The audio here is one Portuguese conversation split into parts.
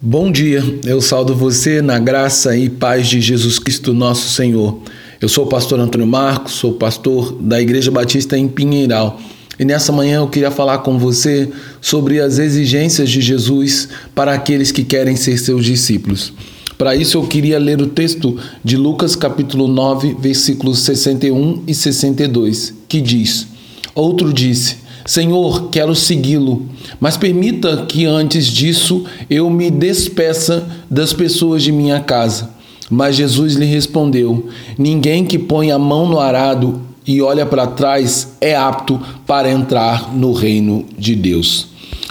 Bom dia, eu saldo você na graça e paz de Jesus Cristo, nosso Senhor. Eu sou o pastor Antônio Marcos, sou pastor da Igreja Batista em Pinheiral. E nessa manhã eu queria falar com você sobre as exigências de Jesus para aqueles que querem ser seus discípulos. Para isso eu queria ler o texto de Lucas capítulo 9, versículos 61 e 62, que diz: Outro disse: Senhor, quero segui-lo, mas permita que antes disso eu me despeça das pessoas de minha casa. Mas Jesus lhe respondeu: Ninguém que põe a mão no arado e olha para trás é apto para entrar no reino de Deus.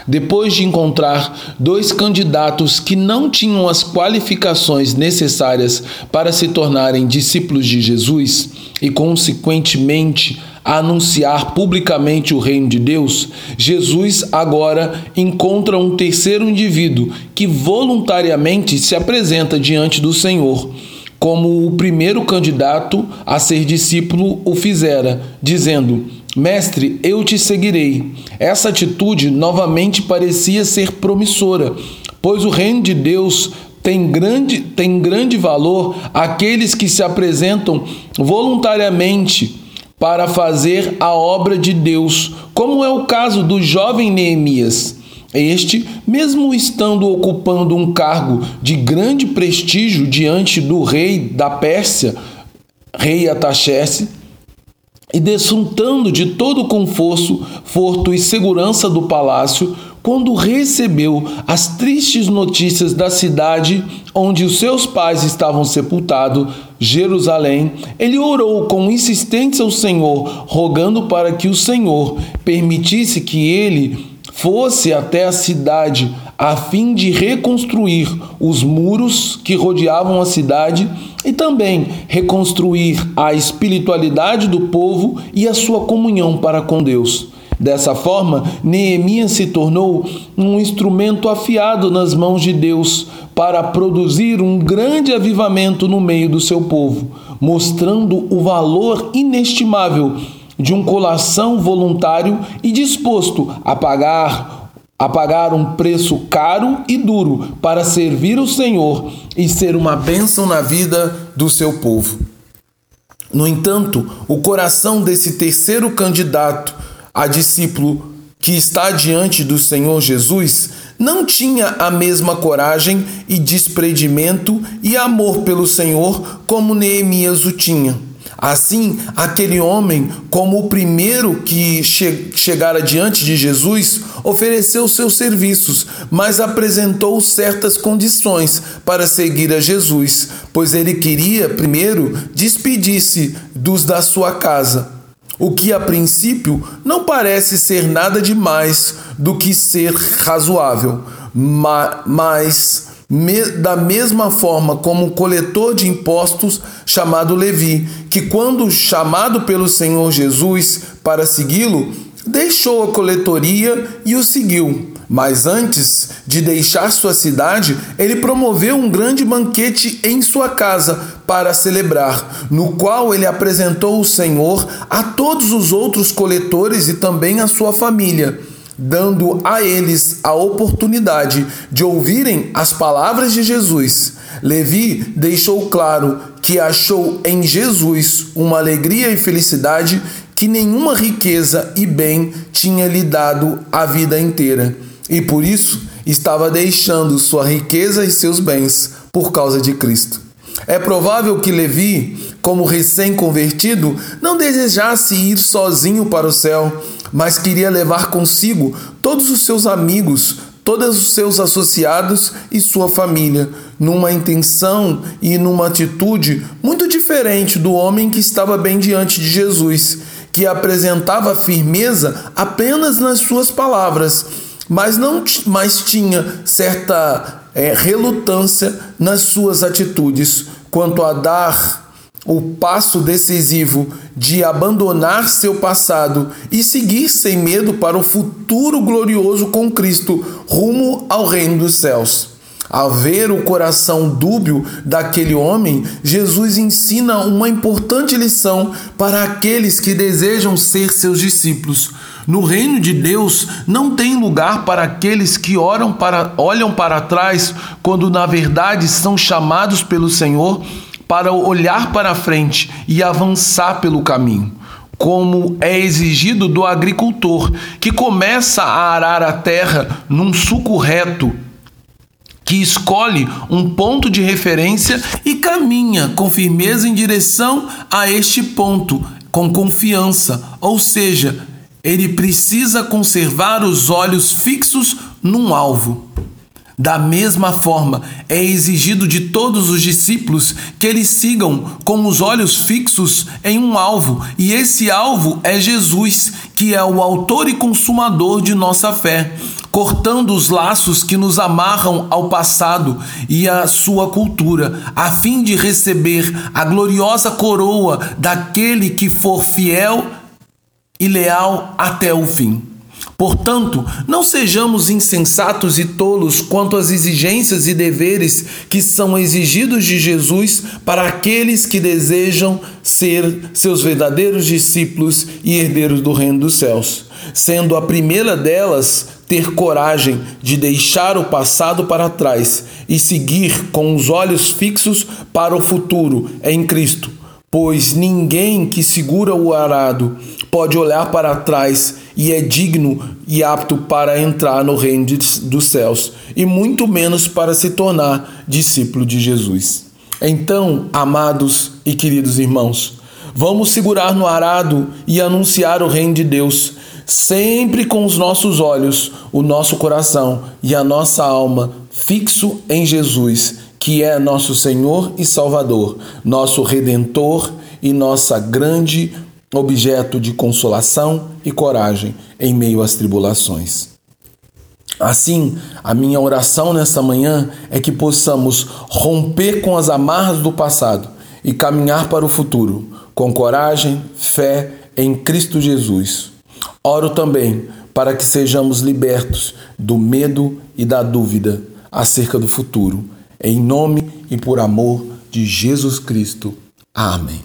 Depois de encontrar dois candidatos que não tinham as qualificações necessárias para se tornarem discípulos de Jesus e, consequentemente, anunciar publicamente o reino de Deus, Jesus agora encontra um terceiro indivíduo que voluntariamente se apresenta diante do Senhor, como o primeiro candidato a ser discípulo o fizera, dizendo: Mestre, eu te seguirei. Essa atitude novamente parecia ser promissora, pois o reino de Deus tem grande, tem grande valor àqueles que se apresentam voluntariamente para fazer a obra de Deus, como é o caso do jovem Neemias. Este, mesmo estando ocupando um cargo de grande prestígio diante do rei da Pérsia, rei Ataxerxes, e desfrutando de todo o conforto, forto e segurança do palácio, quando recebeu as tristes notícias da cidade onde os seus pais estavam sepultados, Jerusalém, ele orou com insistência ao Senhor, rogando para que o Senhor permitisse que ele fosse até a cidade a fim de reconstruir os muros que rodeavam a cidade e também reconstruir a espiritualidade do povo e a sua comunhão para com Deus. Dessa forma, Neemias se tornou um instrumento afiado nas mãos de Deus para produzir um grande avivamento no meio do seu povo, mostrando o valor inestimável de um coração voluntário e disposto a pagar a pagar um preço caro e duro para servir o Senhor e ser uma bênção na vida do seu povo. No entanto, o coração desse terceiro candidato a discípulo que está diante do Senhor Jesus não tinha a mesma coragem e desprendimento e amor pelo Senhor como Neemias o tinha. Assim, aquele homem, como o primeiro que che chegara diante de Jesus, ofereceu seus serviços, mas apresentou certas condições para seguir a Jesus, pois ele queria primeiro despedir-se dos da sua casa o que a princípio não parece ser nada de mais do que ser razoável, mas da mesma forma como o coletor de impostos chamado Levi, que quando chamado pelo Senhor Jesus para segui-lo, deixou a coletoria e o seguiu. Mas antes de deixar sua cidade, ele promoveu um grande banquete em sua casa para celebrar, no qual ele apresentou o Senhor a todos os outros coletores e também a sua família, dando a eles a oportunidade de ouvirem as palavras de Jesus. Levi deixou claro que achou em Jesus uma alegria e felicidade que nenhuma riqueza e bem tinha lhe dado a vida inteira e por isso estava deixando sua riqueza e seus bens por causa de Cristo. É provável que Levi, como recém-convertido, não desejasse ir sozinho para o céu, mas queria levar consigo todos os seus amigos, todos os seus associados e sua família, numa intenção e numa atitude muito diferente do homem que estava bem diante de Jesus, que apresentava firmeza apenas nas suas palavras mas não mas tinha certa é, relutância nas suas atitudes quanto a dar o passo decisivo de abandonar seu passado e seguir sem medo para o futuro glorioso com Cristo rumo ao reino dos céus. Ao ver o coração dúbio daquele homem, Jesus ensina uma importante lição para aqueles que desejam ser seus discípulos. No reino de Deus não tem lugar para aqueles que oram para, olham para trás, quando na verdade são chamados pelo Senhor para olhar para frente e avançar pelo caminho, como é exigido do agricultor, que começa a arar a terra num suco reto, que escolhe um ponto de referência e caminha com firmeza em direção a este ponto, com confiança, ou seja, ele precisa conservar os olhos fixos num alvo. Da mesma forma, é exigido de todos os discípulos que eles sigam com os olhos fixos em um alvo, e esse alvo é Jesus, que é o autor e consumador de nossa fé, cortando os laços que nos amarram ao passado e à sua cultura, a fim de receber a gloriosa coroa daquele que for fiel e leal até o fim. Portanto, não sejamos insensatos e tolos quanto às exigências e deveres que são exigidos de Jesus para aqueles que desejam ser seus verdadeiros discípulos e herdeiros do reino dos céus, sendo a primeira delas ter coragem de deixar o passado para trás e seguir com os olhos fixos para o futuro em Cristo, pois ninguém que segura o arado pode olhar para trás e é digno e apto para entrar no reino dos céus, e muito menos para se tornar discípulo de Jesus. Então, amados e queridos irmãos, vamos segurar no arado e anunciar o reino de Deus, sempre com os nossos olhos, o nosso coração e a nossa alma fixo em Jesus, que é nosso Senhor e Salvador, nosso redentor e nossa grande objeto de consolação e coragem em meio às tribulações. Assim, a minha oração nesta manhã é que possamos romper com as amarras do passado e caminhar para o futuro com coragem, fé em Cristo Jesus. Oro também para que sejamos libertos do medo e da dúvida acerca do futuro. Em nome e por amor de Jesus Cristo. Amém.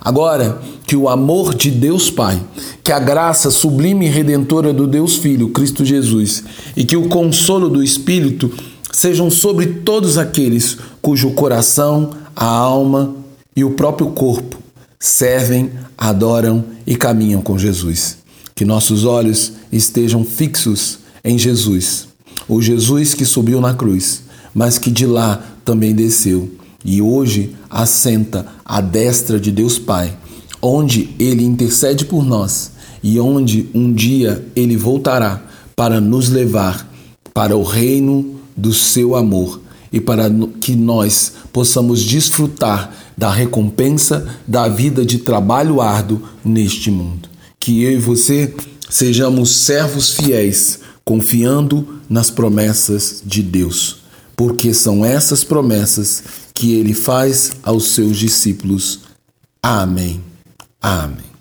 Agora, que o amor de Deus Pai, que a graça sublime e redentora do Deus Filho, Cristo Jesus, e que o consolo do Espírito sejam sobre todos aqueles cujo coração, a alma e o próprio corpo servem, adoram e caminham com Jesus. Que nossos olhos estejam fixos em Jesus, o Jesus que subiu na cruz, mas que de lá também desceu e hoje assenta à destra de Deus Pai, onde ele intercede por nós e onde um dia ele voltará para nos levar para o reino do seu amor e para que nós possamos desfrutar da recompensa da vida de trabalho árduo neste mundo. Que eu e você sejamos servos fiéis, confiando nas promessas de Deus, porque são essas promessas que ele faz aos seus discípulos. Amém. Amém.